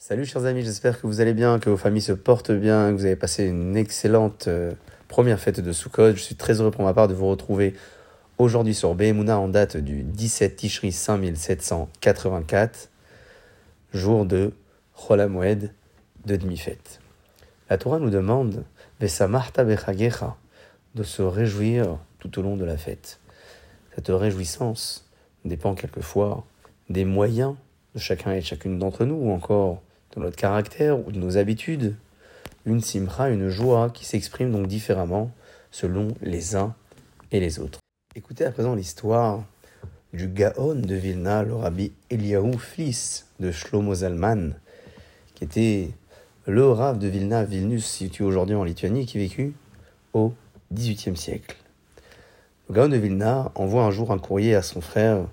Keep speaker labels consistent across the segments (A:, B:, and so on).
A: Salut chers amis, j'espère que vous allez bien, que vos familles se portent bien, que vous avez passé une excellente euh, première fête de Sukkot. Je suis très heureux pour ma part de vous retrouver aujourd'hui sur Behemuna en date du 17 Tishri 5784, jour de Chol de demi-fête. La Torah nous demande de se réjouir tout au long de la fête. Cette réjouissance dépend quelquefois des moyens de chacun et chacune d'entre nous, ou encore de notre caractère ou de nos habitudes. Une simra, une joie qui s'exprime donc différemment selon les uns et les autres. Écoutez à présent l'histoire du Gaon de Vilna, le rabbi Eliaou, fils de Shlomo Zalman, qui était le Rav de Vilna, Vilnus, situé aujourd'hui en Lituanie, qui vécut au XVIIIe siècle. Le Gaon de Vilna envoie un jour un courrier à son frère,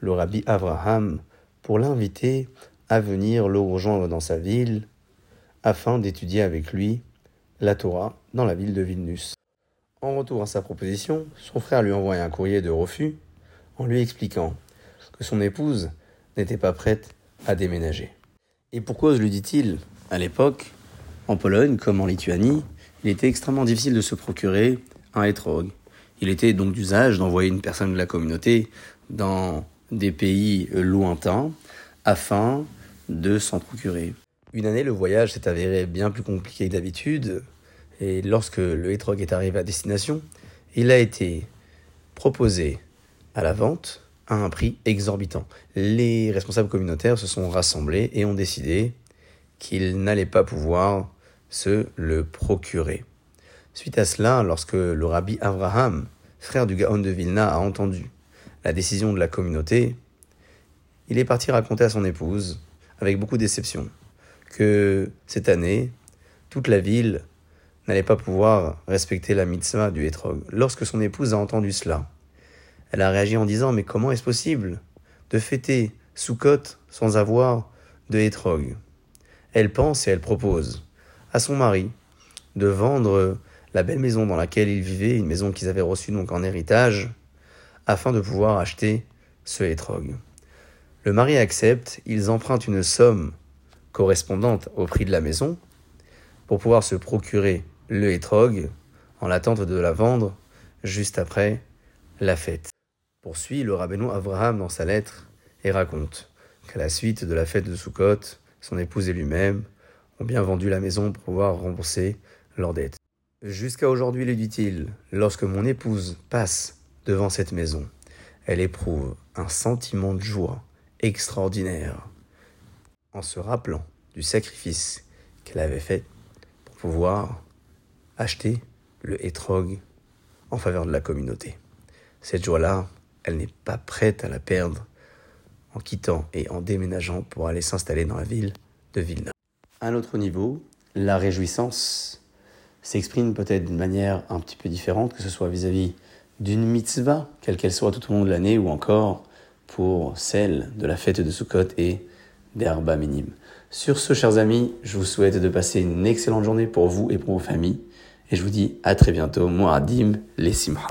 A: le rabbi Avraham, pour l'inviter à venir le rejoindre dans sa ville afin d'étudier avec lui la Torah dans la ville de Vilnius. En retour à sa proposition, son frère lui envoie un courrier de refus en lui expliquant que son épouse n'était pas prête à déménager. Et pour cause, lui dit-il, à l'époque, en Pologne comme en Lituanie, il était extrêmement difficile de se procurer un hétrog. Il était donc d'usage d'envoyer une personne de la communauté dans des pays lointains afin de s'en procurer. Une année, le voyage s'est avéré bien plus compliqué que d'habitude, et lorsque le hétrog est arrivé à destination, il a été proposé à la vente à un prix exorbitant. Les responsables communautaires se sont rassemblés et ont décidé qu'ils n'allaient pas pouvoir se le procurer. Suite à cela, lorsque le rabbi Abraham, frère du Gaon de Vilna, a entendu la décision de la communauté, il est parti raconter à son épouse avec beaucoup de que cette année, toute la ville n'allait pas pouvoir respecter la mitzvah du hétrog. Lorsque son épouse a entendu cela, elle a réagi en disant Mais comment est-ce possible de fêter Sukkot sans avoir de hétrog? Elle pense et elle propose à son mari de vendre la belle maison dans laquelle ils vivaient, une maison qu'ils avaient reçue donc en héritage, afin de pouvoir acheter ce hétrog. Le mari accepte, ils empruntent une somme correspondante au prix de la maison pour pouvoir se procurer le hétrog en l'attente de la vendre juste après la fête. Poursuit le rabbin Abraham dans sa lettre et raconte qu'à la suite de la fête de Sukkot, son épouse et lui-même ont bien vendu la maison pour pouvoir rembourser leurs dettes. Jusqu'à aujourd'hui, lui dit-il, lorsque mon épouse passe devant cette maison, elle éprouve un sentiment de joie extraordinaire en se rappelant du sacrifice qu'elle avait fait pour pouvoir acheter le hétrog en faveur de la communauté. Cette joie-là, elle n'est pas prête à la perdre en quittant et en déménageant pour aller s'installer dans la ville de Vilna. À un autre niveau, la réjouissance s'exprime peut-être d'une manière un petit peu différente, que ce soit vis-à-vis d'une mitzvah, quelle qu'elle soit tout au long de l'année, ou encore pour celle de la fête de Sukkot et des Arba minimes. Sur ce, chers amis, je vous souhaite de passer une excellente journée pour vous et pour vos familles. Et je vous dis à très bientôt. Moi, Adim, les Simha.